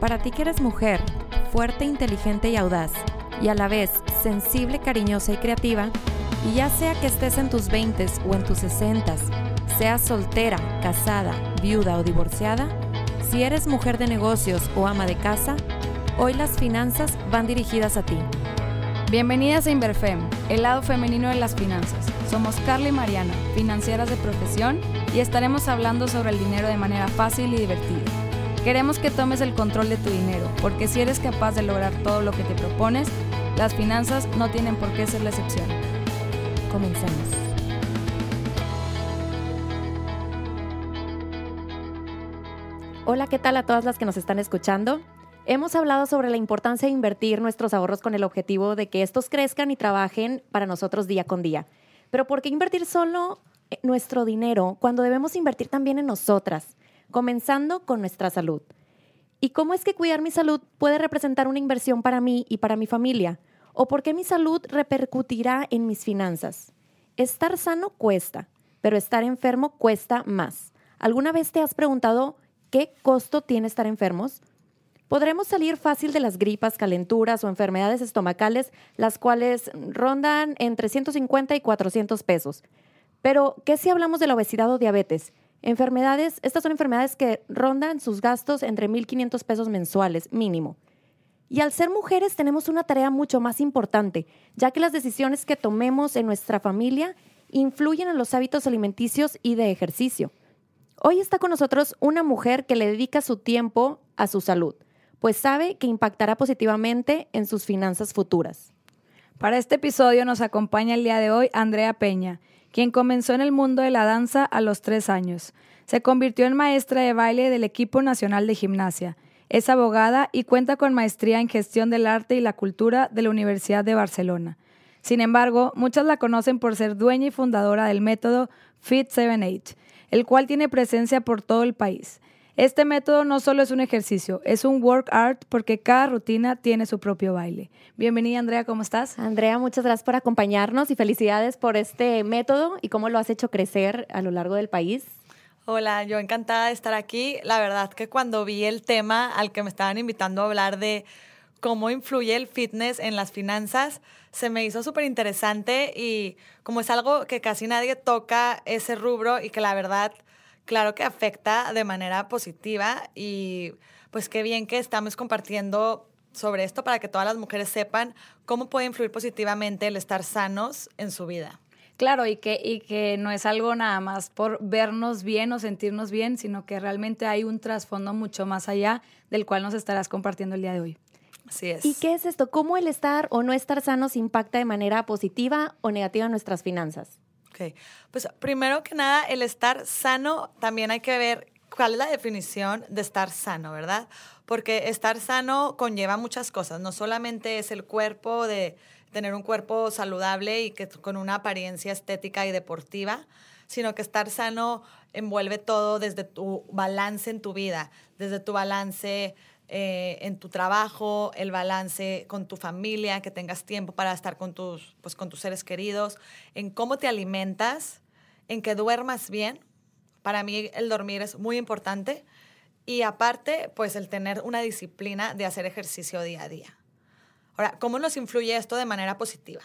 Para ti que eres mujer, fuerte, inteligente y audaz, y a la vez sensible, cariñosa y creativa, y ya sea que estés en tus 20 o en tus 60, seas soltera, casada, viuda o divorciada, si eres mujer de negocios o ama de casa, hoy las finanzas van dirigidas a ti. Bienvenidas a Inverfem, el lado femenino de las finanzas. Somos Carla y Mariana, financieras de profesión, y estaremos hablando sobre el dinero de manera fácil y divertida. Queremos que tomes el control de tu dinero, porque si eres capaz de lograr todo lo que te propones, las finanzas no tienen por qué ser la excepción. Comencemos. Hola, ¿qué tal a todas las que nos están escuchando? Hemos hablado sobre la importancia de invertir nuestros ahorros con el objetivo de que estos crezcan y trabajen para nosotros día con día. Pero ¿por qué invertir solo nuestro dinero cuando debemos invertir también en nosotras? Comenzando con nuestra salud. ¿Y cómo es que cuidar mi salud puede representar una inversión para mí y para mi familia? ¿O por qué mi salud repercutirá en mis finanzas? Estar sano cuesta, pero estar enfermo cuesta más. ¿Alguna vez te has preguntado qué costo tiene estar enfermos? Podremos salir fácil de las gripas, calenturas o enfermedades estomacales, las cuales rondan entre 150 y 400 pesos. Pero, ¿qué si hablamos de la obesidad o diabetes? Enfermedades, estas son enfermedades que rondan sus gastos entre 1.500 pesos mensuales mínimo. Y al ser mujeres tenemos una tarea mucho más importante, ya que las decisiones que tomemos en nuestra familia influyen en los hábitos alimenticios y de ejercicio. Hoy está con nosotros una mujer que le dedica su tiempo a su salud, pues sabe que impactará positivamente en sus finanzas futuras. Para este episodio nos acompaña el día de hoy Andrea Peña quien comenzó en el mundo de la danza a los tres años. Se convirtió en maestra de baile del equipo nacional de gimnasia. Es abogada y cuenta con maestría en gestión del arte y la cultura de la Universidad de Barcelona. Sin embargo, muchas la conocen por ser dueña y fundadora del método Fit 7H, el cual tiene presencia por todo el país. Este método no solo es un ejercicio, es un work art porque cada rutina tiene su propio baile. Bienvenida Andrea, ¿cómo estás? Andrea, muchas gracias por acompañarnos y felicidades por este método y cómo lo has hecho crecer a lo largo del país. Hola, yo encantada de estar aquí. La verdad que cuando vi el tema al que me estaban invitando a hablar de cómo influye el fitness en las finanzas, se me hizo súper interesante y como es algo que casi nadie toca ese rubro y que la verdad claro que afecta de manera positiva y pues qué bien que estamos compartiendo sobre esto para que todas las mujeres sepan cómo puede influir positivamente el estar sanos en su vida. Claro, y que, y que no es algo nada más por vernos bien o sentirnos bien, sino que realmente hay un trasfondo mucho más allá del cual nos estarás compartiendo el día de hoy. Así es. ¿Y qué es esto? ¿Cómo el estar o no estar sanos impacta de manera positiva o negativa nuestras finanzas? Ok, pues primero que nada, el estar sano, también hay que ver cuál es la definición de estar sano, ¿verdad? Porque estar sano conlleva muchas cosas, no solamente es el cuerpo de tener un cuerpo saludable y que con una apariencia estética y deportiva, sino que estar sano envuelve todo desde tu balance en tu vida, desde tu balance eh, en tu trabajo, el balance con tu familia, que tengas tiempo para estar con tus, pues, con tus seres queridos, en cómo te alimentas, en que duermas bien. Para mí el dormir es muy importante. Y aparte, pues el tener una disciplina de hacer ejercicio día a día. Ahora, ¿cómo nos influye esto de manera positiva?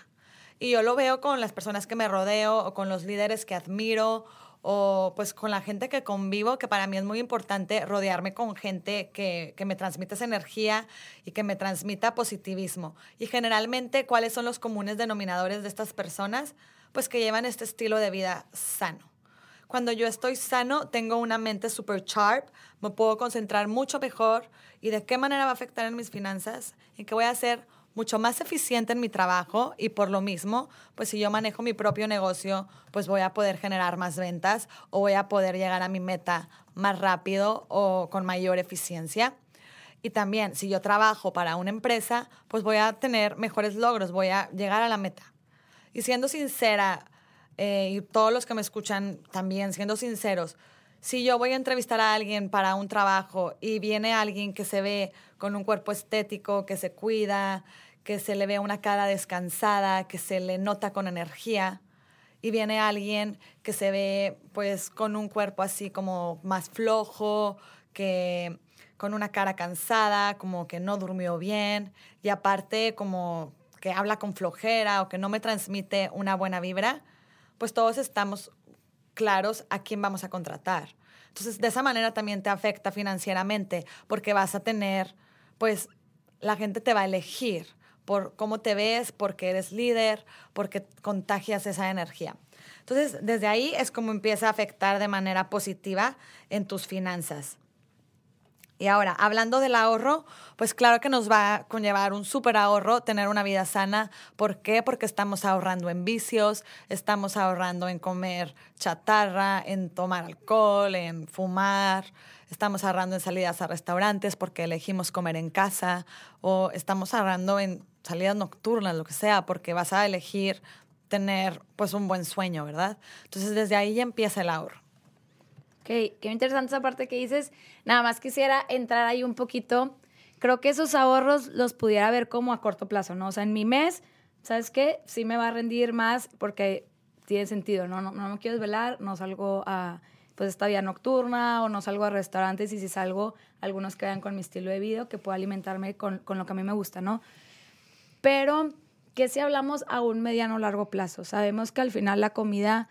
Y yo lo veo con las personas que me rodeo o con los líderes que admiro o pues con la gente que convivo, que para mí es muy importante rodearme con gente que, que, me transmita esa energía y que me transmita positivismo. Y generalmente, ¿cuáles son los comunes denominadores de estas personas? Pues que llevan este estilo de vida sano. Cuando yo estoy sano, tengo una mente super sharp, me puedo concentrar mucho mejor y de qué manera va a afectar en mis finanzas y qué voy a hacer mucho más eficiente en mi trabajo y por lo mismo, pues si yo manejo mi propio negocio, pues voy a poder generar más ventas o voy a poder llegar a mi meta más rápido o con mayor eficiencia. Y también, si yo trabajo para una empresa, pues voy a tener mejores logros, voy a llegar a la meta. Y siendo sincera, eh, y todos los que me escuchan también, siendo sinceros, si yo voy a entrevistar a alguien para un trabajo y viene alguien que se ve con un cuerpo estético, que se cuida, que se le ve una cara descansada, que se le nota con energía, y viene alguien que se ve pues con un cuerpo así como más flojo, que con una cara cansada, como que no durmió bien. Y aparte como que habla con flojera o que no me transmite una buena vibra, pues todos estamos claros a quién vamos a contratar. Entonces, de esa manera también te afecta financieramente porque vas a tener, pues, la gente te va a elegir por cómo te ves, porque eres líder, porque contagias esa energía. Entonces, desde ahí es como empieza a afectar de manera positiva en tus finanzas. Y ahora, hablando del ahorro, pues claro que nos va a conllevar un súper ahorro tener una vida sana. ¿Por qué? Porque estamos ahorrando en vicios, estamos ahorrando en comer chatarra, en tomar alcohol, en fumar, estamos ahorrando en salidas a restaurantes porque elegimos comer en casa o estamos ahorrando en salidas nocturnas, lo que sea, porque vas a elegir tener pues un buen sueño, ¿verdad? Entonces desde ahí ya empieza el ahorro. Ok, qué interesante esa parte que dices. Nada más quisiera entrar ahí un poquito. Creo que esos ahorros los pudiera ver como a corto plazo, ¿no? O sea, en mi mes, ¿sabes qué? Sí me va a rendir más porque tiene sentido, ¿no? No, no me quiero desvelar, no salgo a pues esta vida nocturna o no salgo a restaurantes y si salgo, algunos quedan con mi estilo de vida, que puedo alimentarme con, con lo que a mí me gusta, ¿no? Pero que si hablamos a un mediano o largo plazo, sabemos que al final la comida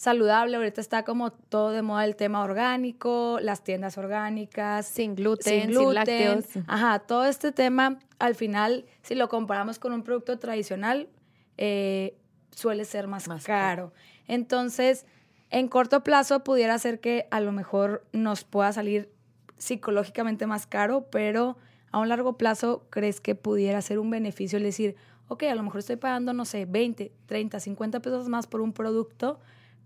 saludable. Ahorita está como todo de moda el tema orgánico, las tiendas orgánicas. Sin gluten, sin, lácteos. Ajá, todo este tema, al final, si lo comparamos con un producto tradicional, eh, suele ser más, caro. caro. Entonces, en corto plazo pudiera ser que a lo mejor nos pueda salir psicológicamente más caro, pero a un largo plazo, ¿crees que pudiera ser un beneficio el decir, ok, a lo mejor estoy pagando, no sé, 20, 30, 50 pesos más por un producto,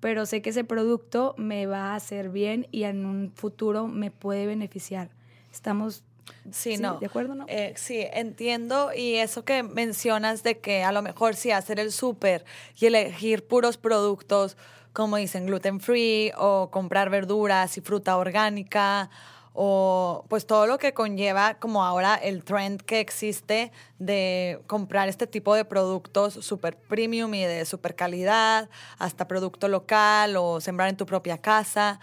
pero sé que ese producto me va a hacer bien y en un futuro me puede beneficiar. Estamos Sí, no. ¿De acuerdo, no? Eh, sí, entiendo. Y eso que mencionas de que a lo mejor sí hacer el súper y elegir puros productos, como dicen, gluten free o comprar verduras y fruta orgánica o pues todo lo que conlleva como ahora el trend que existe de comprar este tipo de productos super premium y de super calidad, hasta producto local o sembrar en tu propia casa.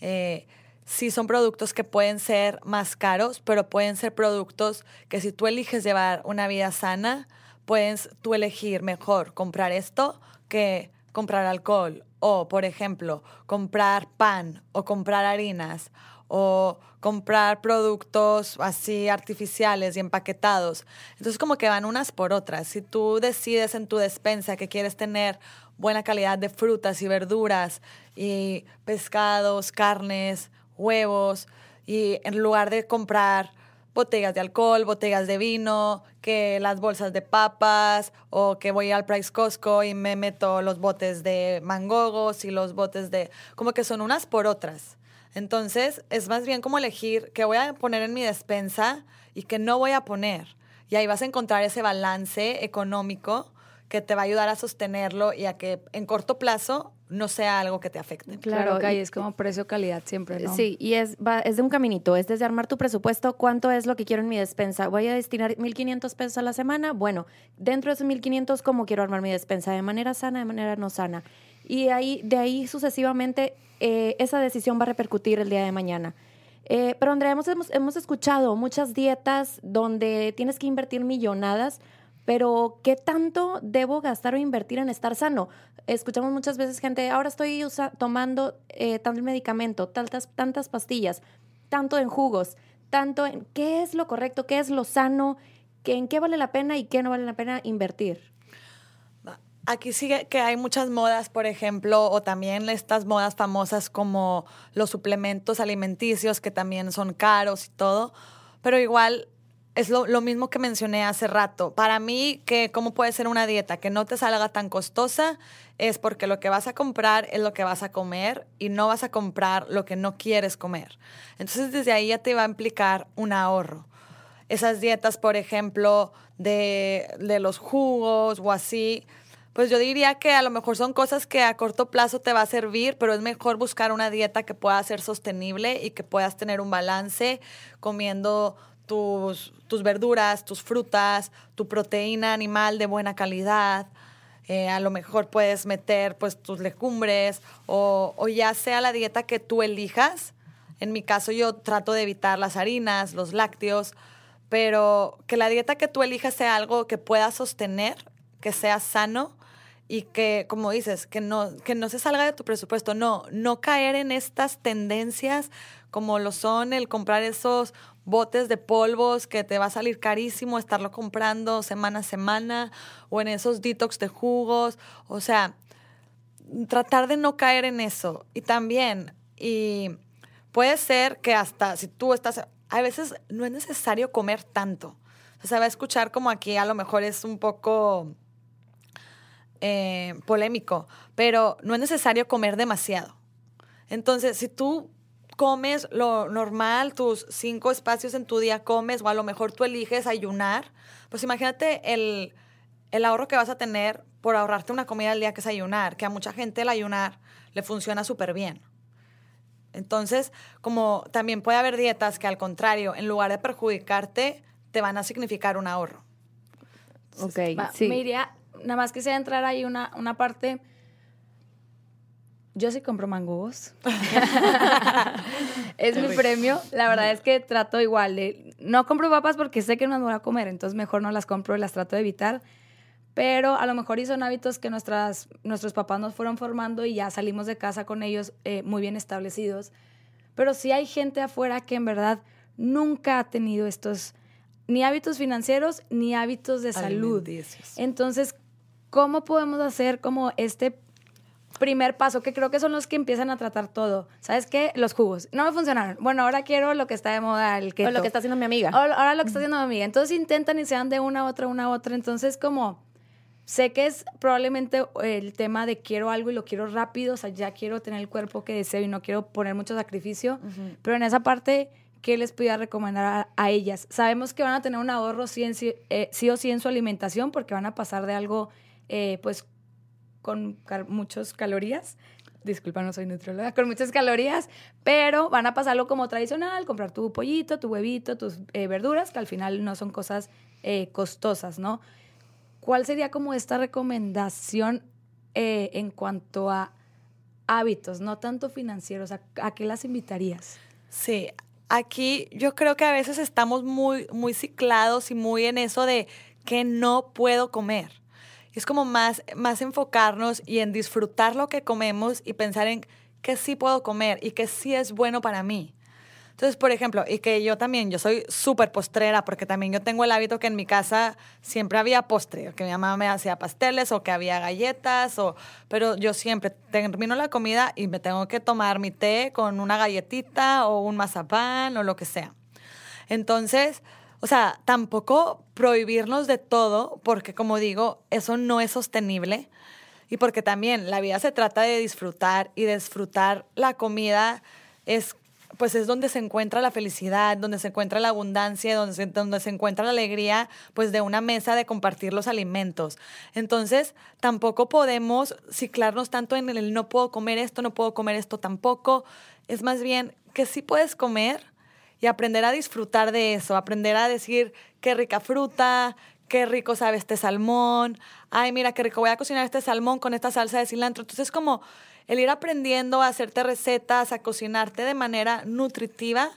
Eh, sí son productos que pueden ser más caros, pero pueden ser productos que si tú eliges llevar una vida sana, puedes tú elegir mejor comprar esto que comprar alcohol o, por ejemplo, comprar pan o comprar harinas o comprar productos así artificiales y empaquetados. Entonces como que van unas por otras. Si tú decides en tu despensa que quieres tener buena calidad de frutas y verduras y pescados, carnes, huevos, y en lugar de comprar botellas de alcohol, botellas de vino, que las bolsas de papas o que voy al Price Costco y me meto los botes de mangogos y los botes de... como que son unas por otras. Entonces, es más bien como elegir qué voy a poner en mi despensa y qué no voy a poner. Y ahí vas a encontrar ese balance económico que te va a ayudar a sostenerlo y a que en corto plazo no sea algo que te afecte. Claro, que es como precio-calidad siempre, ¿no? Sí, y es, es de un caminito, es desde armar tu presupuesto, cuánto es lo que quiero en mi despensa. ¿Voy a destinar 1.500 pesos a la semana? Bueno, dentro de esos 1.500, ¿cómo quiero armar mi despensa? ¿De manera sana, de manera no sana? Y ahí, de ahí sucesivamente eh, esa decisión va a repercutir el día de mañana. Eh, pero Andrea, hemos, hemos, escuchado muchas dietas donde tienes que invertir millonadas, pero ¿qué tanto debo gastar o invertir en estar sano? Escuchamos muchas veces gente, ahora estoy tomando eh, tanto medicamento, tantas, tantas pastillas, tanto en jugos, tanto en qué es lo correcto, qué es lo sano, en qué vale la pena y qué no vale la pena invertir. Aquí sigue que hay muchas modas, por ejemplo, o también estas modas famosas como los suplementos alimenticios, que también son caros y todo, pero igual es lo, mismo que mencioné hace rato. Para mí, que cómo puede ser una dieta que no te salga tan costosa, es porque lo que vas a comprar es lo que vas a comer y no vas a comprar lo que no quieres comer. Entonces, desde ahí ya te va a implicar un ahorro. Esas dietas, por ejemplo, de, de los jugos o así, pues yo diría que a lo mejor son cosas que a corto plazo te va a servir, pero es mejor buscar una dieta que pueda ser sostenible y que puedas tener un balance comiendo tus, tus verduras, tus frutas, tu proteína animal de buena calidad. Eh, a lo mejor puedes meter pues tus legumbres o, o ya sea la dieta que tú elijas, En mi caso yo trato de evitar las harinas, los lácteos, pero que la dieta que tú elijas sea algo que puedas sostener, que sea sano y que, como dices, que no, que no se salga de tu presupuesto. No, no caer en estas tendencias como lo son el comprar esos botes de polvos que te va a salir carísimo estarlo comprando semana a semana o en esos detox de jugos. O sea, tratar de no caer en eso. Y también, y puede ser que hasta si tú estás, a veces no es necesario comer tanto. O sea, se va a escuchar como aquí a lo mejor es un poco eh, polémico, pero no es necesario comer demasiado. Entonces, si tú comes lo normal, tus cinco espacios en tu día comes, o a lo mejor tú eliges ayunar, pues imagínate el, el ahorro que vas a tener por ahorrarte una comida al día que es ayunar, que a mucha gente el ayunar le funciona súper bien. Entonces, como también puede haber dietas que al contrario, en lugar de perjudicarte, te van a significar un ahorro. Ok, sí. Me iría, nada más que sea entrar ahí una, una parte... Yo sí compro mangos. es mi premio. La verdad es que trato igual de... No compro papas porque sé que no las voy a comer, entonces mejor no las compro y las trato de evitar pero a lo mejor y son hábitos que nuestras, nuestros papás nos fueron formando y ya salimos de casa con ellos eh, muy bien establecidos. Pero sí hay gente afuera que en verdad nunca ha tenido estos ni hábitos financieros ni hábitos de salud. Entonces, ¿cómo podemos hacer como este primer paso, que creo que son los que empiezan a tratar todo. ¿Sabes qué? Los jugos. No me funcionaron. Bueno, ahora quiero lo que está de moda, el keto. O lo que está haciendo mi amiga. ahora lo que está haciendo mi amiga. Entonces intentan y se dan de una a otra, una a otra. Entonces, como Sé que es probablemente el tema de quiero algo y lo quiero rápido, o sea, ya quiero tener el cuerpo que deseo y no quiero poner mucho sacrificio, pero en esa parte, ¿qué les podría recomendar a, ellas? Sabemos que van a tener un ahorro sí, eh, sí, o sí en su alimentación porque van a pasar de algo, eh, pues, con muchas calorías. Disculpa, no soy nutrióloga, con muchas calorías, pero van a pasarlo como tradicional, comprar tu pollito, tu huevito, tus eh, verduras, que al final no son cosas costosas, ¿no? ¿Cuál sería como esta recomendación eh, en cuanto a hábitos, no tanto financieros? ¿A, qué las invitarías? Sí, aquí yo creo que a veces estamos muy, muy ciclados y muy en eso de que no puedo comer. Es como más, más enfocarnos y en disfrutar lo que comemos y pensar en qué sí puedo comer y qué sí es bueno para mí. Entonces, por ejemplo, y que yo también, yo soy súper postrera, porque también yo tengo el hábito que en mi casa siempre había postre, que mi mamá me hacía pasteles o que había galletas, o, pero yo siempre termino la comida y me tengo que tomar mi té con una galletita o un mazapán o lo que sea. Entonces, o sea, tampoco prohibirnos de todo, porque como digo, eso no es sostenible. Y porque también la vida se trata de disfrutar y disfrutar la comida es pues es donde se encuentra la felicidad, donde se encuentra la abundancia, donde se, donde se encuentra la alegría, pues de una mesa de compartir los alimentos. Entonces, tampoco podemos ciclarnos tanto en el no puedo comer esto, no puedo comer esto tampoco. Es más bien que sí puedes comer y aprender a disfrutar de eso, aprender a decir qué rica fruta, qué rico sabe este salmón, ay, mira qué rico voy a cocinar este salmón con esta salsa de cilantro. Entonces, como el ir aprendiendo a hacerte recetas, a cocinarte de manera nutritiva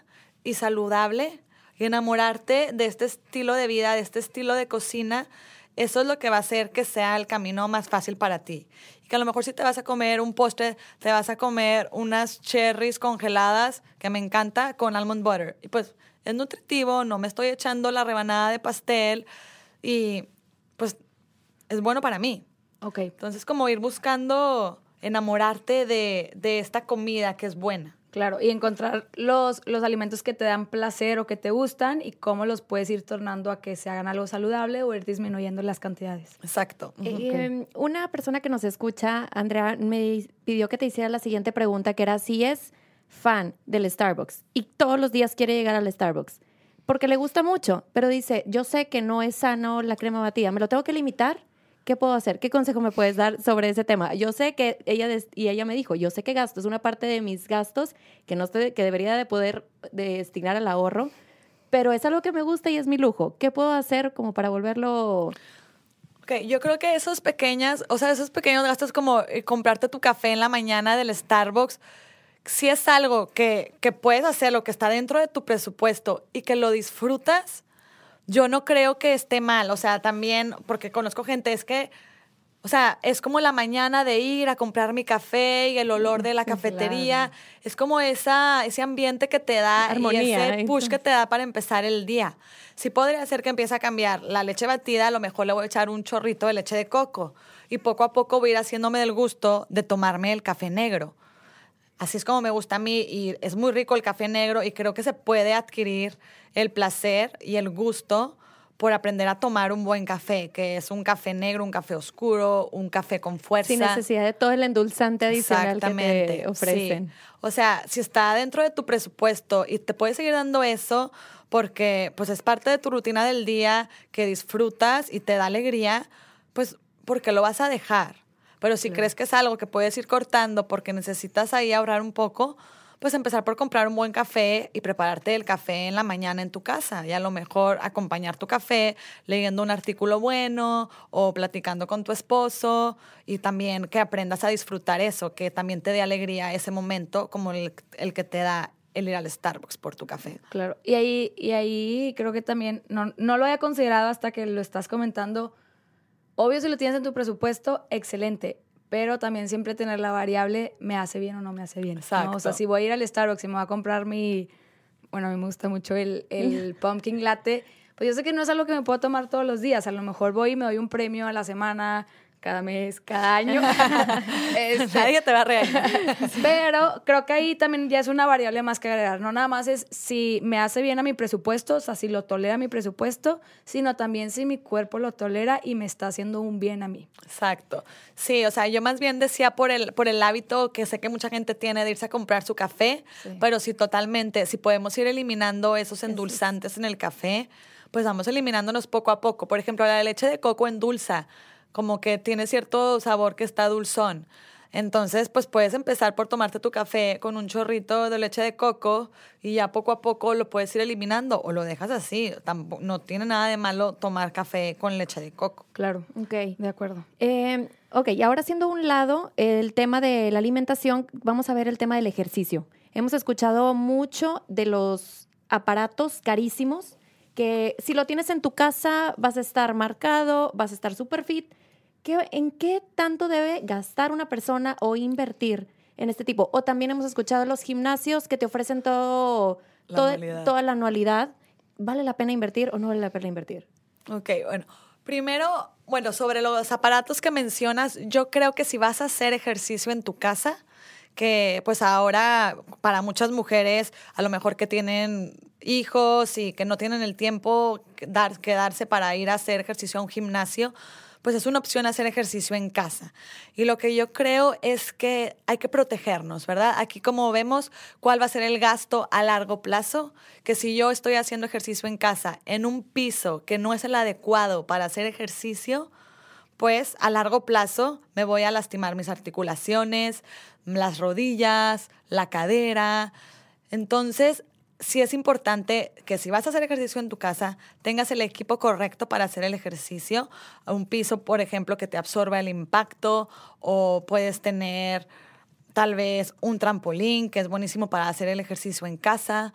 y saludable y enamorarte de este estilo de vida, de este estilo de cocina, eso es lo que va a hacer que sea el camino más fácil para ti. Y que a lo mejor si te vas a comer un postre, te vas a comer unas cherries congeladas, que me encanta, con almond butter. Y pues es nutritivo, no me estoy echando la rebanada de pastel y pues es bueno para mí. Ok. Entonces como ir buscando enamorarte de, de, esta comida que es buena. Claro, y encontrar los, los alimentos que te dan placer o que te gustan y cómo los puedes ir tornando a que se hagan algo saludable o ir disminuyendo las cantidades. Exacto. Eh, una persona que nos escucha, Andrea, me pidió que te hiciera la siguiente pregunta, que era si es fan del Starbucks y todos los días quiere llegar al Starbucks, porque le gusta mucho, pero dice, yo sé que no es sano la crema batida, ¿me lo tengo que limitar? ¿Qué puedo hacer? ¿Qué consejo me puedes dar sobre ese tema? Yo sé que ella, y ella me dijo, yo sé que gasto, es una parte de mis gastos que, no estoy, que debería de poder destinar al ahorro, pero es algo que me gusta y es mi lujo. ¿Qué puedo hacer como para volverlo... Ok, yo creo que esos pequeñas, o sea, esos pequeños gastos como eh, comprarte tu café en la mañana del Starbucks, si es algo que, que puedes hacer, lo que está dentro de tu presupuesto y que lo disfrutas, yo no creo que esté mal. O sea, también, porque conozco gente, es que o sea, es como la mañana de ir a comprar mi café y el olor de la cafetería. Es como esa, ese ambiente que te da y ese push que te da para empezar el día. Sí podría ser que empiece a cambiar la leche batida, a lo mejor le voy a echar un chorrito de leche de coco y poco a poco voy a ir haciéndome del gusto de tomarme el café negro. Así es como me gusta a mí y es muy rico el café negro y creo que se puede adquirir el placer y el gusto por aprender a tomar un buen café, que es un café negro, un café oscuro, un café con fuerza. Sin necesidad de todo el endulzante adicional que te ofrecen. O sea, si está dentro de tu presupuesto y te puedes seguir dando eso porque pues es parte de tu rutina del día que disfrutas y te da alegría, pues porque lo vas a dejar. Pero si crees que es algo que puedes ir cortando porque necesitas ahí ahorrar un poco, pues empezar por comprar un buen café y prepararte el café en la mañana en tu casa. Y a lo mejor acompañar tu café leyendo un artículo bueno o platicando con tu esposo y también que aprendas a disfrutar eso, que también te dé alegría ese momento como el, que te da el ir al Starbucks por tu café. Claro, y ahí, y ahí creo que también, no, no lo había considerado hasta que lo estás comentando, obvio si lo tienes en tu presupuesto, excelente, pero también siempre tener la variable me hace bien o no me hace bien. Exacto. O sea, si voy a ir al Starbucks y me voy a comprar mi, bueno, a mí me gusta mucho el, el pumpkin latte, pues yo sé que no es algo que me puedo tomar todos los días. A lo mejor voy y me doy un premio a la semana, cada mes, cada año. este, Nadie te va a reír. pero creo que ahí también ya es una variable más que agregar. No nada más es si me hace bien a mi presupuesto, o sea, si lo tolera mi presupuesto, sino también si mi cuerpo lo tolera y me está haciendo un bien a mí. Exacto. Sí, o sea, yo más bien decía por el, por el hábito que sé que mucha gente tiene de irse a comprar su café, pero sí totalmente, si podemos ir eliminando esos endulzantes en el café, pues vamos eliminándonos poco a poco. Por ejemplo, la leche de coco endulza como que tiene cierto sabor que está dulzón. Entonces, pues puedes empezar por tomarte tu café con un chorrito de leche de coco y ya poco a poco lo puedes ir eliminando o lo dejas así. no tiene nada de malo tomar café con leche de coco. Claro, ok, de acuerdo. Eh, ok, y ahora siendo un lado el tema de la alimentación, vamos a ver el tema del ejercicio. Hemos escuchado mucho de los aparatos carísimos que si lo tienes en tu casa vas a estar marcado, vas a estar super fit. ¿En qué tanto debe gastar una persona o invertir en este tipo? O también hemos escuchado los gimnasios que te ofrecen todo, toda la anualidad. ¿Vale la pena invertir o no vale la pena invertir? Ok, bueno. Primero, bueno, sobre los aparatos que mencionas, yo creo que si vas a hacer ejercicio en tu casa, que pues ahora para muchas mujeres a lo mejor que tienen hijos y que no tienen el tiempo dar, quedarse para ir a hacer ejercicio a un gimnasio, pues es una opción hacer ejercicio en casa. Y lo que yo creo es que hay que protegernos, ¿verdad? Aquí como vemos cuál va a ser el gasto a largo plazo, que si yo estoy haciendo ejercicio en casa en un piso que no es el adecuado para hacer ejercicio, pues a largo plazo me voy a lastimar mis articulaciones, las rodillas, la cadera. Entonces, sí es importante que si vas a hacer ejercicio en tu casa, tengas el equipo correcto para hacer el ejercicio. Un piso, por ejemplo, que te absorba el impacto o puedes tener tal vez un trampolín que es buenísimo para hacer el ejercicio en casa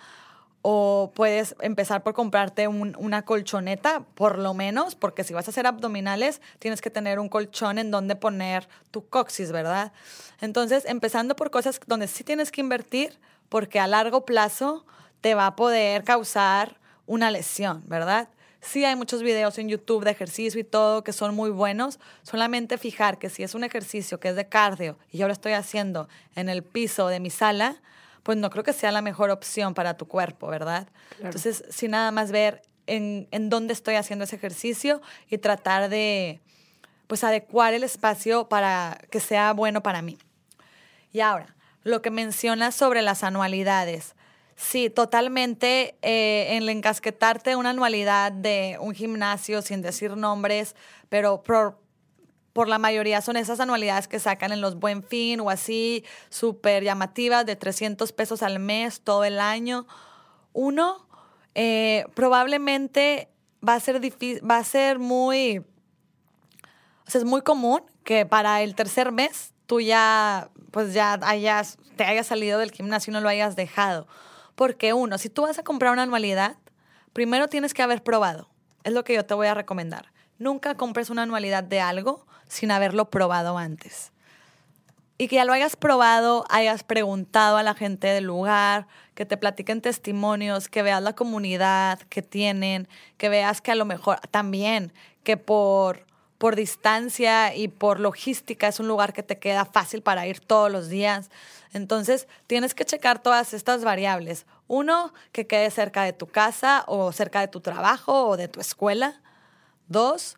o puedes empezar por comprarte una colchoneta, por lo menos, porque si vas a hacer abdominales, tienes que tener un colchón en donde poner tu coxis, ¿verdad? Entonces, empezando por cosas donde sí tienes que invertir, porque a largo plazo te va a poder causar una lesión, ¿verdad? Sí hay muchos videos en YouTube de ejercicio y todo que son muy buenos. Solamente fijar que si es un ejercicio que es de cardio y yo lo estoy haciendo en el piso de mi sala, pues no creo que sea la mejor opción para tu cuerpo, ¿verdad? Entonces, sin nada más ver en, en, dónde estoy haciendo ese ejercicio y tratar de, pues, adecuar el espacio para que sea bueno para mí. Y ahora, lo que mencionas sobre las anualidades. Sí, totalmente. Eh, en encasquetarte una anualidad de un gimnasio, sin decir nombres, pero por, por la mayoría son esas anualidades que sacan en los Buen Fin o así, súper llamativas, de 300 pesos al mes, todo el año. Uno, eh, probablemente va a ser difícil, va a ser muy, o sea, es muy común que para el tercer mes tú ya, pues ya hayas, te hayas salido del gimnasio y no lo hayas dejado. Porque uno, si tú vas a comprar una anualidad, primero tienes que haber probado. Es lo que yo te voy a recomendar. Nunca compres una anualidad de algo sin haberlo probado antes. Y que ya lo hayas probado, hayas preguntado a la gente del lugar, que te platiquen testimonios, que veas la comunidad que tienen, que veas que a lo mejor también, que por, por distancia y por logística es un lugar que te queda fácil para ir todos los días. Entonces, tienes que checar todas estas variables. Uno, que quede cerca de tu casa o cerca de tu trabajo o de tu escuela. Dos,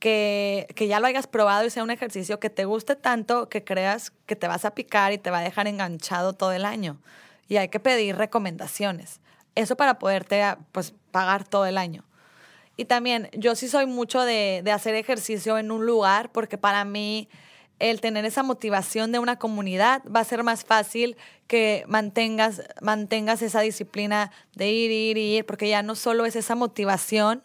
que, que, ya lo hayas probado y sea un ejercicio que te guste tanto que creas que te vas a picar y te va a dejar enganchado todo el año. Y hay que pedir recomendaciones. Eso para poderte pues, pagar todo el año. Y también yo sí soy mucho de, de hacer ejercicio en un lugar porque para mí el tener esa motivación de una comunidad va a ser más fácil que mantengas, mantengas esa disciplina de ir, ir, ir, porque ya no solo es esa motivación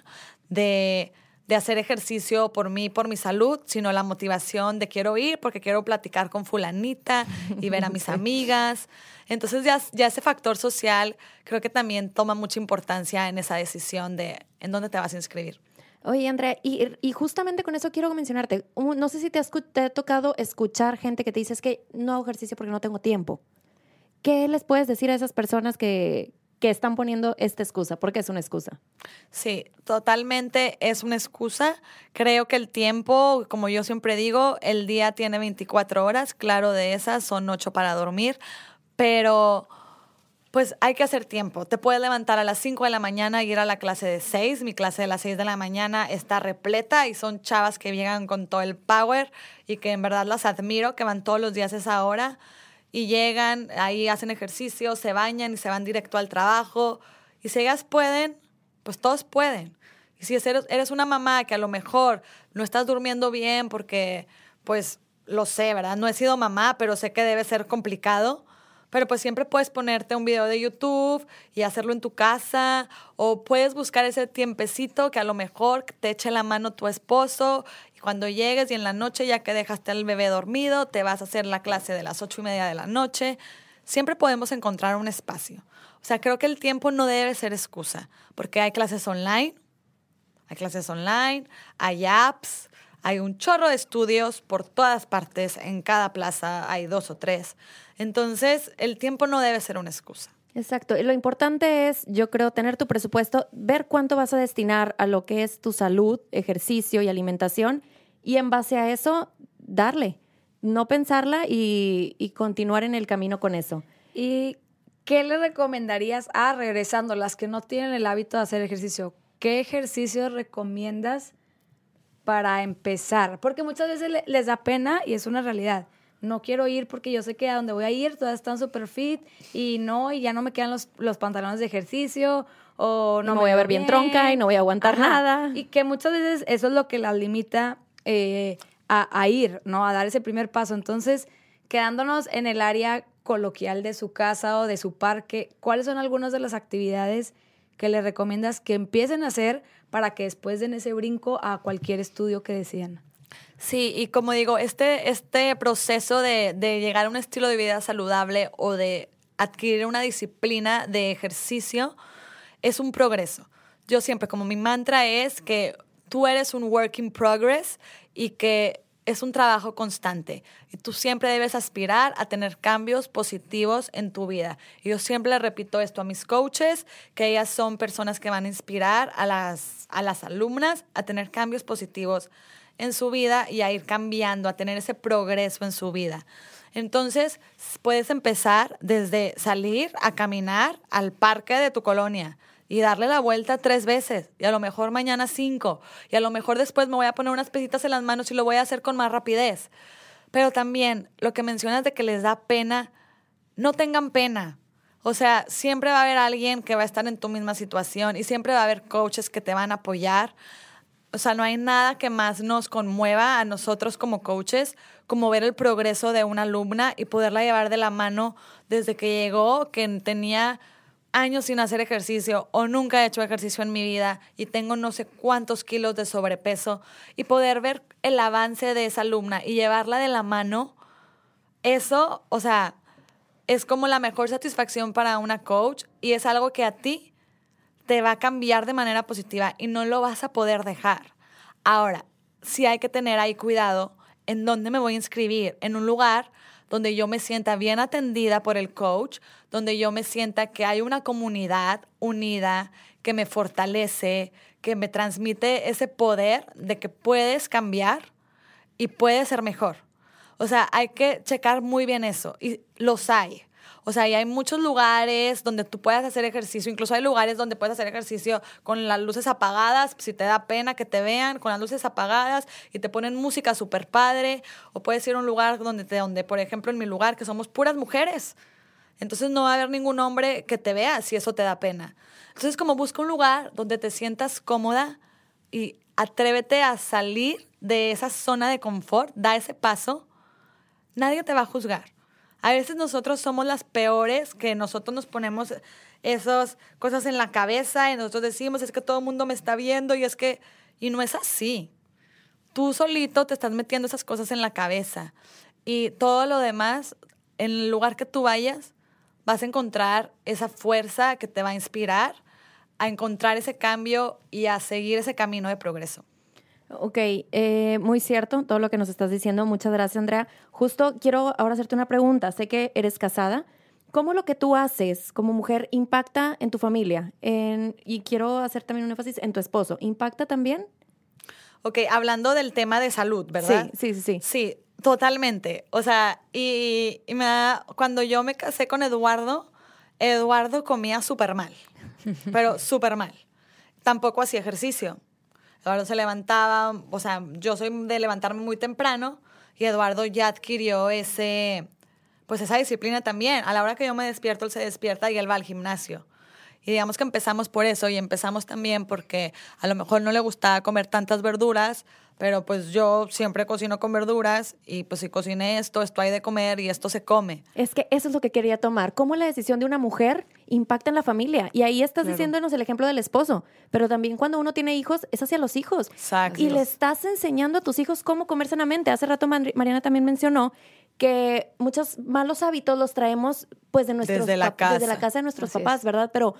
de, de hacer ejercicio por mí, por mi salud, sino la motivación de quiero ir porque quiero platicar con fulanita y ver a mis amigas. Entonces ya, ya ese factor social creo que también toma mucha importancia en esa decisión de en dónde te vas a inscribir. Oye, Andrea, y, justamente con eso quiero mencionarte, no sé si te, has, te ha tocado escuchar gente que te dice es que no hago ejercicio porque no tengo tiempo. ¿Qué les puedes decir a esas personas que, que están poniendo esta excusa, porque es una excusa. Sí, totalmente es una excusa. Creo que el tiempo, como yo siempre digo, el día tiene 24 horas, claro, de esas son 8 para dormir, pero pues hay que hacer tiempo. Te puedes levantar a las 5 de la mañana y ir a la clase de 6. Mi clase de las 6 de la mañana está repleta y son chavas que llegan con todo el power y que en verdad las admiro, que van todos los días a esa hora y llegan, ahí hacen ejercicio, se bañan y se van directo al trabajo. Y si ellas pueden, pues todos pueden. Y si eres, una mamá que a lo mejor no estás durmiendo bien porque, pues, lo sé, ¿verdad? No he sido mamá, pero sé que debe ser complicado pero pues siempre puedes ponerte un video de YouTube y hacerlo en tu casa o puedes buscar ese tiempecito que a lo mejor te eche la mano tu esposo y cuando llegues y en la noche ya que dejaste al bebé dormido te vas a hacer la clase de las ocho y media de la noche. Siempre podemos encontrar un espacio. O sea, creo que el tiempo no debe ser excusa porque hay clases online, hay clases online, hay apps, hay un chorro de estudios por todas partes, en cada plaza hay dos o tres. Entonces, el tiempo no debe ser una excusa. Exacto. Y lo importante es, yo creo, tener tu presupuesto, ver cuánto vas a destinar a lo que es tu salud, ejercicio y alimentación, y en base a eso, darle. No pensarla y, y continuar en el camino con eso. ¿Y qué le recomendarías a, regresando, las que no tienen el hábito de hacer ejercicio? ¿Qué ejercicio recomiendas para empezar? Porque muchas veces les da pena y es una realidad no quiero ir porque yo sé que a donde voy a ir todas están súper fit y no, y ya no me quedan los, los pantalones de ejercicio o no me voy a ver bien, tronca y no voy a aguantar nada. Y que muchas veces eso es lo que las limita eh, a, a, ir, ¿no? A dar ese primer paso. Entonces, quedándonos en el área coloquial de su casa o de su parque, ¿cuáles son algunas de las actividades que le recomiendas que empiecen a hacer para que después den ese brinco a cualquier estudio que decidan? Sí, y como digo, este, este proceso de, de llegar a un estilo de vida saludable o de adquirir una disciplina de ejercicio es un progreso. Yo siempre, como mi mantra es que tú eres un work in progress y que es un trabajo constante y tú siempre debes aspirar a tener cambios positivos en tu vida. Y yo siempre repito esto a mis coaches, que ellas son personas que van a inspirar a las, a las alumnas a tener cambios positivos en su vida y a ir cambiando, a tener ese progreso en su vida. Entonces, puedes empezar desde salir a caminar al parque de tu colonia y darle la vuelta tres veces y a lo mejor mañana cinco y a lo mejor después me voy a poner unas pesitas en las manos y lo voy a hacer con más rapidez. Pero también lo que mencionas de que les da pena, no tengan pena. O sea, siempre va a haber alguien que va a estar en tu misma situación y siempre va a haber coaches que te van a apoyar o sea, no hay nada que más nos conmueva a nosotros como coaches como ver el progreso de una alumna y poderla llevar de la mano desde que llegó, que tenía años sin hacer ejercicio o nunca he hecho ejercicio en mi vida y tengo no sé cuántos kilos de sobrepeso y poder ver el avance de esa alumna y llevarla de la mano eso, o sea, es como la mejor satisfacción para una coach y es algo que a ti te va a cambiar de manera positiva y no lo vas a poder dejar. Ahora, sí hay que tener ahí cuidado en dónde me voy a inscribir, en un lugar donde yo me sienta bien atendida por el coach, donde yo me sienta que hay una comunidad unida, que me fortalece, que me transmite ese poder de que puedes cambiar y puedes ser mejor. O sea, hay que checar muy bien eso y los hay. O sea, y hay muchos lugares donde tú puedes hacer ejercicio, incluso hay lugares donde puedes hacer ejercicio con las luces apagadas, si te da pena que te vean, con las luces apagadas y te ponen música súper padre, o puedes ir a un lugar donde, donde, por ejemplo, en mi lugar, que somos puras mujeres. Entonces no va a haber ningún hombre que te vea si eso te da pena. Entonces, como busca un lugar donde te sientas cómoda y atrévete a salir de esa zona de confort, da ese paso nadie te va a juzgar. A veces nosotros somos las peores, que nosotros nos ponemos esas cosas en la cabeza y nosotros decimos, es que todo el mundo me está viendo y es que, y no es así. Tú solito te estás metiendo esas cosas en la cabeza y todo lo demás, en el lugar que tú vayas, vas a encontrar esa fuerza que te va a inspirar a encontrar ese cambio y a seguir ese camino de progreso. Ok, eh, muy cierto todo lo que nos estás diciendo. Muchas gracias, Andrea. Justo quiero ahora hacerte una pregunta. Sé que eres casada. ¿Cómo lo que tú haces como mujer impacta en tu familia? y quiero hacer también un énfasis en tu esposo. ¿Impacta también? Ok, hablando del tema de salud, ¿verdad? Sí, sí, sí. Sí, totalmente. O sea, y, me da, cuando yo me casé con Eduardo, Eduardo comía súper mal, pero súper mal. Tampoco hacía ejercicio. Eduardo se levantaba, o sea, yo soy de levantarme muy temprano y Eduardo ya adquirió ese, pues esa disciplina también. A la hora que yo me despierto, él se despierta y él va al gimnasio. Y digamos que empezamos por eso y empezamos también porque a lo mejor no le gustaba comer tantas verduras, pero pues yo siempre cocino con verduras y pues si cociné esto, esto hay de comer y esto se come. Es que eso es lo que quería tomar. ¿Cómo la decisión de una mujer impacta en la familia? Y ahí estás diciéndonos el ejemplo del esposo, pero también cuando uno tiene hijos es hacia los hijos. Exacto. Y le estás enseñando a tus hijos cómo comer sanamente. Hace rato Mariana también mencionó que muchos malos hábitos los traemos pues de nuestros desde la casa, desde la casa de nuestros papás, ¿verdad? Pero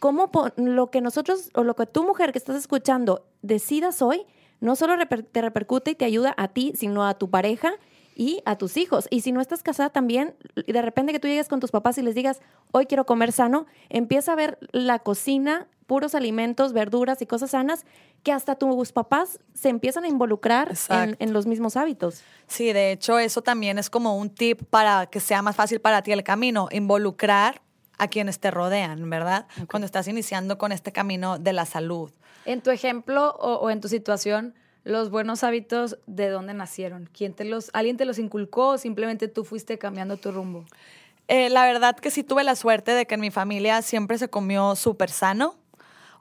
cómo lo que nosotros o lo que tu mujer que estás escuchando decidas hoy no solo te repercute y te ayuda a ti, sino a tu pareja y a tus hijos. Y si no estás casada también, de repente que tú llegues con tus papás y les digas, hoy quiero comer sano, empieza a ver la cocina, puros alimentos, verduras y cosas sanas, que hasta tus papás se empiezan a involucrar en, los mismos hábitos. Sí, de hecho eso también es como un tip para que sea más fácil para ti el camino, involucrar a quienes te rodean, ¿verdad? Cuando estás iniciando con este camino de la salud. En tu ejemplo o, en tu situación, los buenos hábitos, ¿de dónde nacieron? ¿Quién te los, ¿Alguien te los inculcó o simplemente tú fuiste cambiando tu rumbo? Eh, la verdad que sí tuve la suerte de que en mi familia siempre se comió súper sano.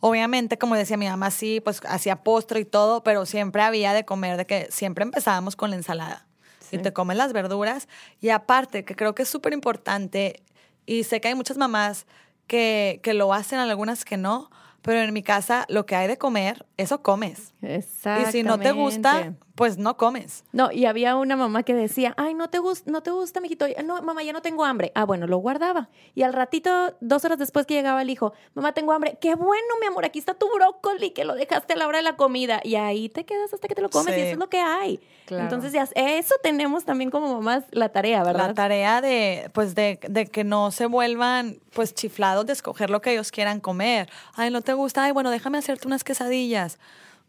Obviamente, como decía mi mamá, sí, pues hacía postre y todo, pero siempre había de comer, de que siempre empezábamos con la ensalada. Y te comen las verduras. Y aparte, que creo que es súper importante, y sé que hay muchas mamás que, que lo hacen, algunas que no, pero en mi casa lo que hay de comer, eso comes. Exacto. Y si no te gusta, pues no comes. No, y había una mamá que decía, ay, no te, gusta, no te gusta, mijito. No, mamá, ya no tengo hambre. Ah, bueno, lo guardaba. Y al ratito, dos horas después que llegaba el hijo, mamá, tengo hambre. Qué bueno, mi amor, aquí está tu brócoli que lo dejaste a la hora de la comida. Y ahí te quedas hasta que te lo comes y eso es lo que hay. Entonces, ya, eso tenemos también como mamás la tarea, ¿verdad? La tarea de, pues, de, de que no se vuelvan, pues, chiflados de escoger lo que ellos quieran comer. Ay, no te gusta, ay, bueno, déjame hacerte unas quesadillas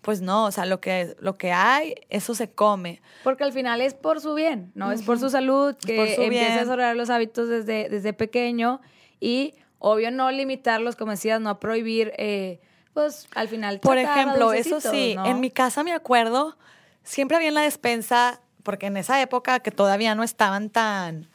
pues no, o sea, lo que, lo que hay, eso se come. Porque al final es por su bien, ¿no? Es por su salud, que por su empiece a desarrollar los hábitos desde, desde pequeño y obvio no limitarlos, como decías, no prohibir, eh, pues al final. Por ejemplo, eso sí, en mi casa me acuerdo, siempre había en la despensa, porque en esa época que todavía no estaban tan,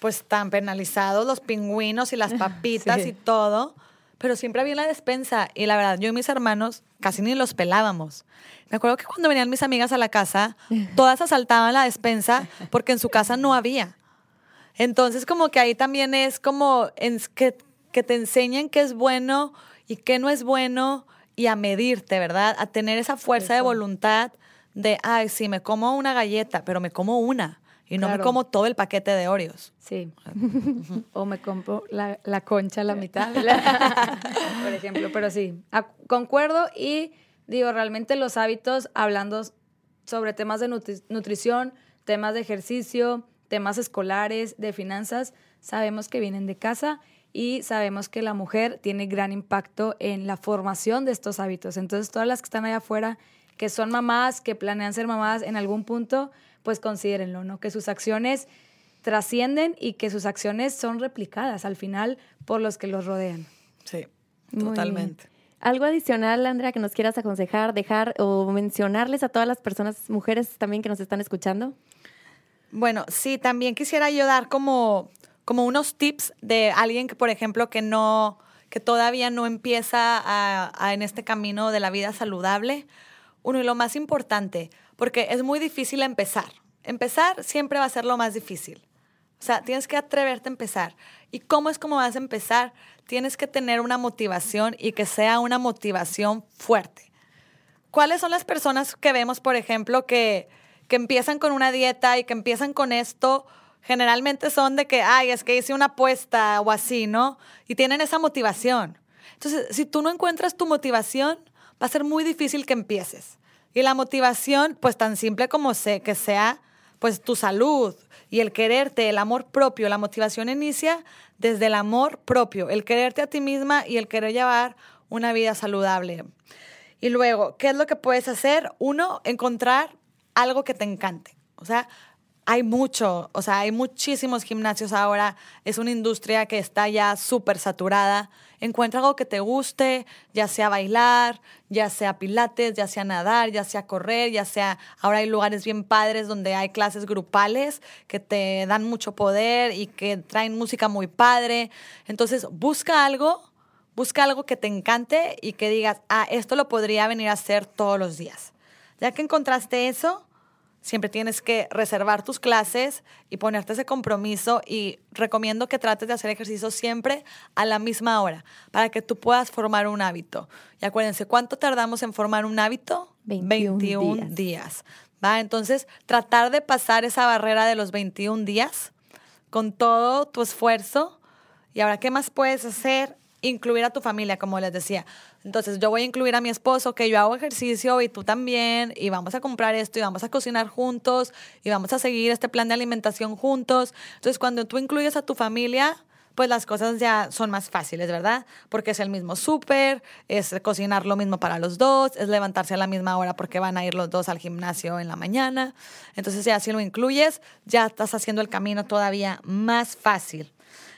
pues tan penalizados los pingüinos y las papitas y todo, pero siempre había en la despensa y la verdad, yo y mis hermanos casi ni los pelábamos. Me acuerdo que cuando venían mis amigas a la casa, todas asaltaban la despensa porque en su casa no había. Entonces, como que ahí también es como que, que te enseñen qué es bueno y qué no es bueno y a medirte, ¿verdad? A tener esa fuerza de voluntad de, ay, sí, me como una galleta, pero me como una y no me como todo el paquete de Oreos. Sí. o me compro la, la concha a la mitad, por ejemplo. Pero sí, a- concuerdo y digo, realmente los hábitos, hablando sobre temas de nutri- nutrición, temas de ejercicio, temas escolares, de finanzas, sabemos que vienen de casa y sabemos que la mujer tiene gran impacto en la formación de estos hábitos. Entonces, todas las que están allá afuera, que son mamás, que planean ser mamás en algún punto, pues considérenlo, ¿no? Que sus acciones trascienden y que sus acciones son replicadas al final por los que los rodean. Sí, totalmente. Algo adicional, Andrea, que nos quieras aconsejar, dejar o mencionarles a todas las personas, mujeres también que nos están escuchando. Bueno, sí, también quisiera yo dar como, como unos tips de alguien que, por ejemplo, que no, que todavía no empieza a- a en este camino de la vida saludable. Uno, y lo más importante, porque es muy difícil empezar. Empezar siempre va a ser lo más difícil. O sea, tienes que atreverte a empezar. ¿Y cómo es como vas a empezar? Tienes que tener una motivación y que sea una motivación fuerte. ¿Cuáles son las personas que vemos, por ejemplo, que, que empiezan con una dieta y que empiezan con esto? Generalmente son de que, ay, es que hice una apuesta o así, ¿no? Y tienen esa motivación. Entonces, si tú no encuentras tu motivación, va a ser muy difícil que empieces. Y la motivación, pues tan simple como sé que sea, pues tu salud y el quererte, el amor propio. La motivación inicia desde el amor propio, el quererte a ti misma y el querer llevar una vida saludable. Y luego, ¿qué es lo que puedes hacer? Uno, encontrar algo que te encante. O sea, hay mucho, o sea, hay muchísimos gimnasios ahora. Es una industria que está ya súper saturada. Encuentra algo que te guste, ya sea bailar, ya sea pilates, ya sea nadar, ya sea correr, ya sea... Ahora hay lugares bien padres donde hay clases grupales que te dan mucho poder y que traen música muy padre. Entonces, busca algo Busca algo que te encante y que digas, ah, esto lo podría venir a hacer todos los días. Ya que encontraste eso, siempre tienes que reservar tus clases y ponerte ese compromiso y recomiendo que trates de hacer ejercicio siempre a la misma hora para que tú puedas formar un hábito. Y acuérdense, ¿cuánto tardamos en formar un hábito? 21 días. días. ¿va? Entonces, tratar de pasar esa barrera de los 21 días con todo tu esfuerzo. Y ahora, ¿qué más puedes hacer? Incluir a tu familia, como les decía. Entonces, yo voy a incluir a mi esposo, que yo hago ejercicio y tú también, y vamos a comprar esto, y vamos a cocinar juntos, y vamos a seguir este plan de alimentación juntos. Entonces, cuando tú incluyes a tu familia, pues las cosas ya son más fáciles, ¿verdad? Porque es el mismo súper, es cocinar lo mismo para los dos, es levantarse a la misma hora porque van a ir los dos al gimnasio en la mañana. Entonces ya si lo incluyes, ya estás haciendo el camino todavía más fácil.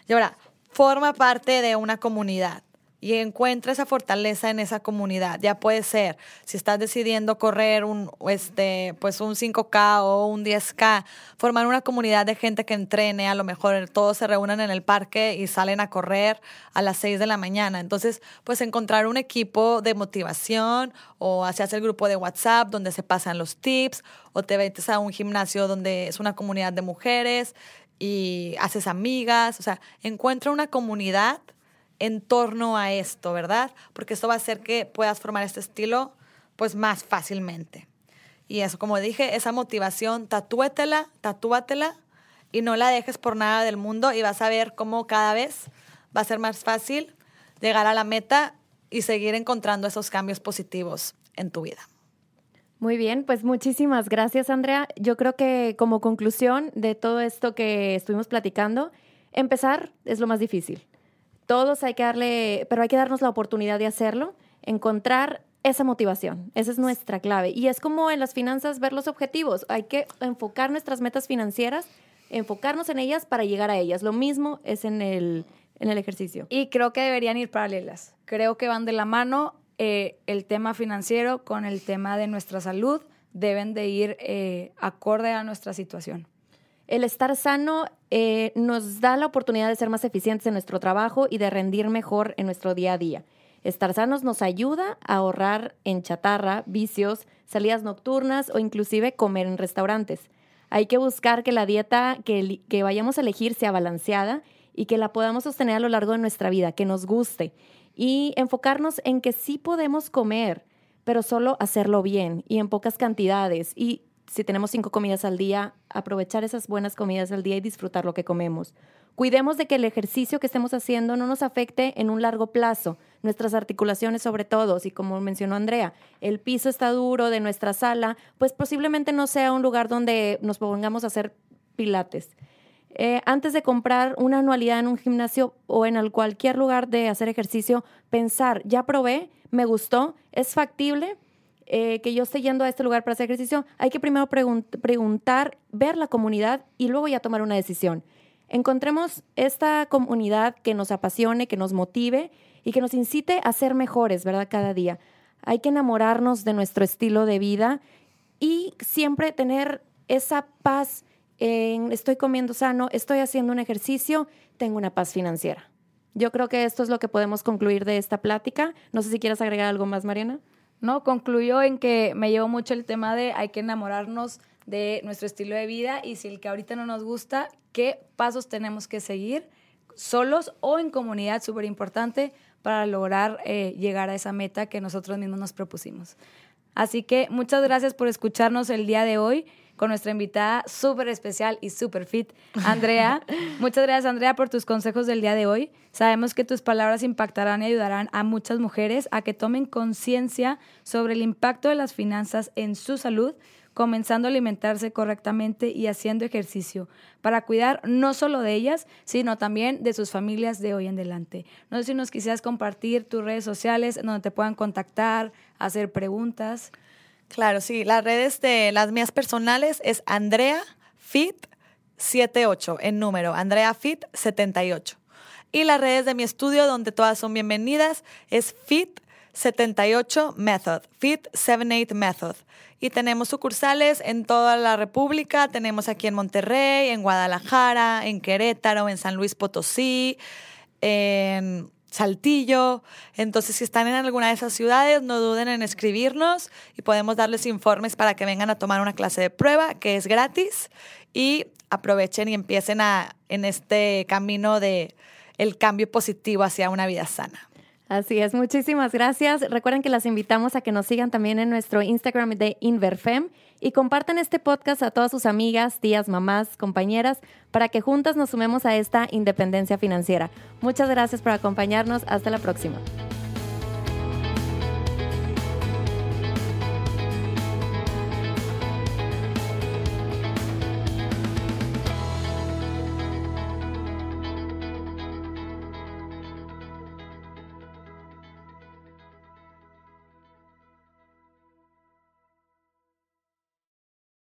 Y ahora, forma parte de una comunidad y encuentra esa fortaleza en esa comunidad. Ya puede ser, si estás decidiendo correr un, este, pues un 5K o un 10K, formar una comunidad de gente que entrene, a lo mejor todos se reúnen en el parque y salen a correr a las 6 de la mañana. Entonces, pues encontrar un equipo de motivación o hace el grupo de WhatsApp donde se pasan los tips o te metes a un gimnasio donde es una comunidad de mujeres y haces amigas, o sea, encuentra una comunidad en torno a esto, ¿verdad? Porque esto va a hacer que puedas formar este estilo pues más fácilmente. Y eso, como dije, esa motivación, tatúetela, tatúatela y no la dejes por nada del mundo y vas a ver cómo cada vez va a ser más fácil llegar a la meta y seguir encontrando esos cambios positivos en tu vida. Muy bien, pues muchísimas gracias, Andrea. Yo creo que como conclusión de todo esto que estuvimos platicando, empezar es lo más difícil. Todos hay que darle, pero hay que darnos la oportunidad de hacerlo, encontrar esa motivación. Esa es nuestra clave. Y es como en las finanzas ver los objetivos. Hay que enfocar nuestras metas financieras, enfocarnos en ellas para llegar a ellas. Lo mismo es en el, en el ejercicio. Y creo que deberían ir paralelas. Creo que van de la mano eh, el tema financiero con el tema de nuestra salud. Deben de ir eh, acorde a nuestra situación. El estar sano eh, nos da la oportunidad de ser más eficientes en nuestro trabajo y de rendir mejor en nuestro día a día. Estar sanos nos ayuda a ahorrar en chatarra, vicios, salidas nocturnas o inclusive comer en restaurantes. Hay que buscar que la dieta que, vayamos a elegir sea balanceada y que la podamos sostener a lo largo de nuestra vida, que nos guste. Y enfocarnos en que sí podemos comer, pero solo hacerlo bien y en pocas cantidades. Y si tenemos cinco comidas al día, aprovechar esas buenas comidas al día y disfrutar lo que comemos. Cuidemos de que el ejercicio que estemos haciendo no nos afecte en un largo plazo, nuestras articulaciones sobre todo, y como mencionó Andrea, el piso está duro de nuestra sala, pues posiblemente no sea un lugar donde nos pongamos a hacer pilates. Eh, antes de comprar una anualidad en un gimnasio o en cualquier lugar de hacer ejercicio, pensar, ya probé, me gustó, es factible eh, que yo esté yendo a este lugar para hacer ejercicio, hay que primero preguntar, ver la comunidad y luego ya tomar una decisión. Encontremos esta comunidad que nos apasione, que nos motive y que nos incite a ser mejores, ¿verdad? Cada día. Hay que enamorarnos de nuestro estilo de vida y siempre tener esa paz estoy comiendo sano, estoy haciendo un ejercicio, tengo una paz financiera. Yo creo que esto es lo que podemos concluir de esta plática. No sé si quieres agregar algo más, Mariana. No, concluyó en que me llevó mucho el tema de hay que enamorarnos de nuestro estilo de vida y si el que ahorita no nos gusta, qué pasos tenemos que seguir solos o en comunidad, súper importante, para lograr eh, llegar a esa meta que nosotros mismos nos propusimos. Así que muchas gracias por escucharnos el día de hoy con nuestra invitada súper especial y súper fit, Andrea. Muchas gracias, Andrea, por tus consejos del día de hoy. Sabemos que tus palabras impactarán y ayudarán a muchas mujeres a que tomen conciencia sobre el impacto de las finanzas en su salud, comenzando a alimentarse correctamente y haciendo ejercicio para cuidar no solo de ellas, sino también de sus familias de hoy en adelante. No sé si nos quisieras compartir tus redes sociales donde te puedan contactar, hacer preguntas. Claro, sí. Las redes de las mías personales es Andrea Fit 78 en número, Andrea Fit 78. Y las redes de mi estudio, donde todas son bienvenidas, es Fit 78 Method, Fit 78 Method. Y tenemos sucursales en toda la República. Tenemos aquí en Monterrey, en Guadalajara, en Querétaro, en San Luis Potosí, en Saltillo. Entonces, si están en alguna de esas ciudades, no duden en escribirnos y podemos darles informes para que vengan a tomar una clase de prueba que es gratis y aprovechen y empiecen a, en este camino de el cambio positivo hacia una vida sana. Así es, muchísimas gracias. Recuerden que las invitamos a que nos sigan también en nuestro Instagram de Inverfem y compartan este podcast a todas sus amigas, tías, mamás, compañeras, para que juntas nos sumemos a esta independencia financiera. Muchas gracias por acompañarnos. Hasta la próxima.